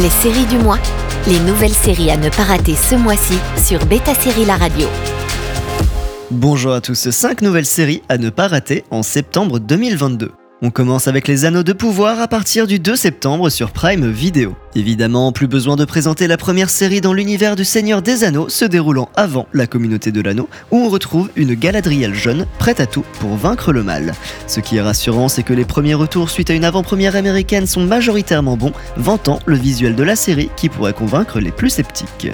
Les séries du mois, les nouvelles séries à ne pas rater ce mois-ci sur Beta Série La Radio. Bonjour à tous, 5 nouvelles séries à ne pas rater en septembre 2022. On commence avec les Anneaux de pouvoir à partir du 2 septembre sur Prime Video. Évidemment, plus besoin de présenter la première série dans l'univers du Seigneur des Anneaux se déroulant avant la communauté de l'anneau, où on retrouve une Galadriel jeune prête à tout pour vaincre le mal. Ce qui est rassurant, c'est que les premiers retours suite à une avant-première américaine sont majoritairement bons, vantant le visuel de la série qui pourrait convaincre les plus sceptiques.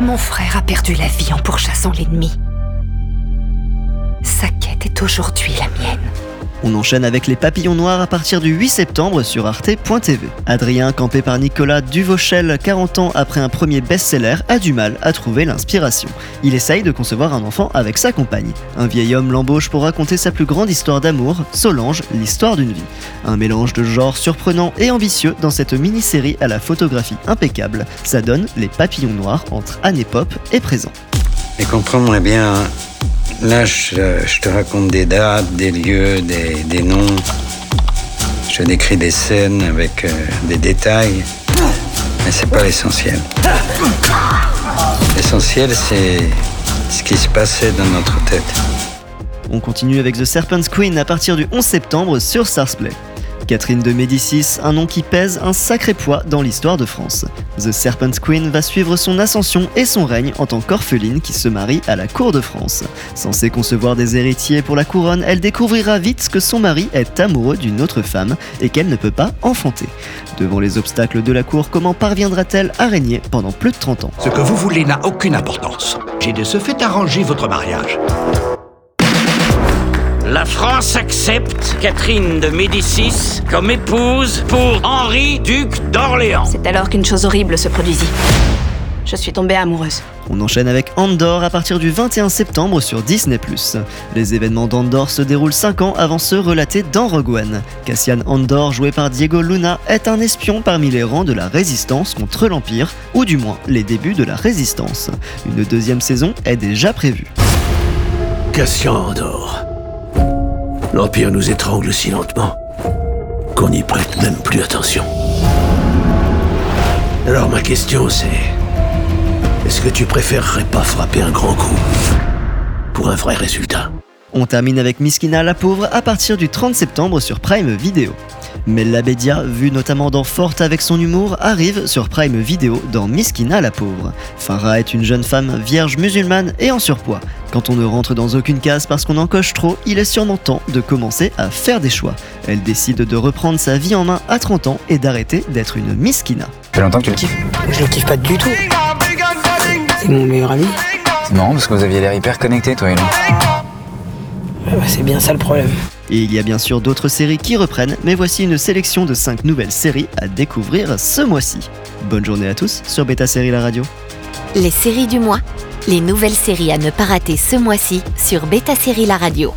Mon frère a perdu la vie en pourchassant l'ennemi. Est aujourd'hui la mienne. On enchaîne avec les papillons noirs à partir du 8 septembre sur arte.tv. Adrien, campé par Nicolas Duvauchel, 40 ans après un premier best-seller, a du mal à trouver l'inspiration. Il essaye de concevoir un enfant avec sa compagne. Un vieil homme l'embauche pour raconter sa plus grande histoire d'amour, Solange, l'histoire d'une vie. Un mélange de genres surprenant et ambitieux dans cette mini-série à la photographie impeccable. Ça donne les papillons noirs entre année pop et présent. Et comprends-moi bien, hein. Là je, je te raconte des dates, des lieux, des, noms. Je décris des scènes avec euh, des détails. Mais c'est pas l'essentiel. L'essentiel c'est ce qui se passait dans notre tête. On continue avec The Serpent's Queen à partir du 11 septembre sur Starsplay. Catherine de Médicis, un nom qui pèse un sacré poids dans l'histoire de France. The Serpent's Queen va suivre son ascension et son règne en tant qu'orpheline qui se marie à la cour de France. Censée concevoir des héritiers pour la couronne, elle découvrira vite que son mari est amoureux d'une autre femme et qu'elle ne peut pas enfanter. Devant les obstacles de la cour, comment parviendra-t-elle à régner pendant plus de 30 ans? Ce que vous voulez n'a aucune importance. J'ai de ce fait arrangé votre mariage. La France accepte Catherine de Médicis comme épouse pour Henri, duc d'Orléans. C'est alors qu'une chose horrible se produisit. Je suis tombée amoureuse. On enchaîne avec Andor à partir du 21 septembre sur Disney+. Les événements d'Andor se déroulent 5 ans avant ceux relatés dans Rogue One. Cassian Andor, joué par Diego Luna, est un espion parmi les rangs de la Résistance contre l'Empire, ou du moins les débuts de la Résistance. Une deuxième saison est déjà prévue. Cassian Andor. L'Empire nous étrangle si lentement qu'on n'y prête même plus attention. Alors ma question c'est... Est-ce que tu préférerais pas frapper un grand coup pour un vrai résultat? On termine avec Miskina la pauvre à partir du 30 septembre sur Prime Video. Mella Bedia, vue notamment dans Forte avec son humour, arrive sur Prime Video dans Miskina la pauvre. Farah est une jeune femme vierge musulmane et en surpoids. Quand on ne rentre dans aucune case parce qu'on en coche trop, il est sûrement temps de commencer à faire des choix. Elle décide de reprendre sa vie en main à 30 ans et d'arrêter d'être une Miskina. Ça fait longtemps que tu le kiffes Je le kiffe pas du tout. C'est mon meilleur ami. C'est marrant parce que vous aviez l'air hyper connectés toi et lui. Ouais, bah, c'est bien ça le problème. Et il y a bien sûr d'autres séries qui reprennent, mais voici une sélection de 5 nouvelles séries à découvrir ce mois-ci. Bonne journée à tous sur Beta Série La Radio. Les séries du mois, les nouvelles séries à ne pas rater ce mois-ci sur Beta Série La Radio.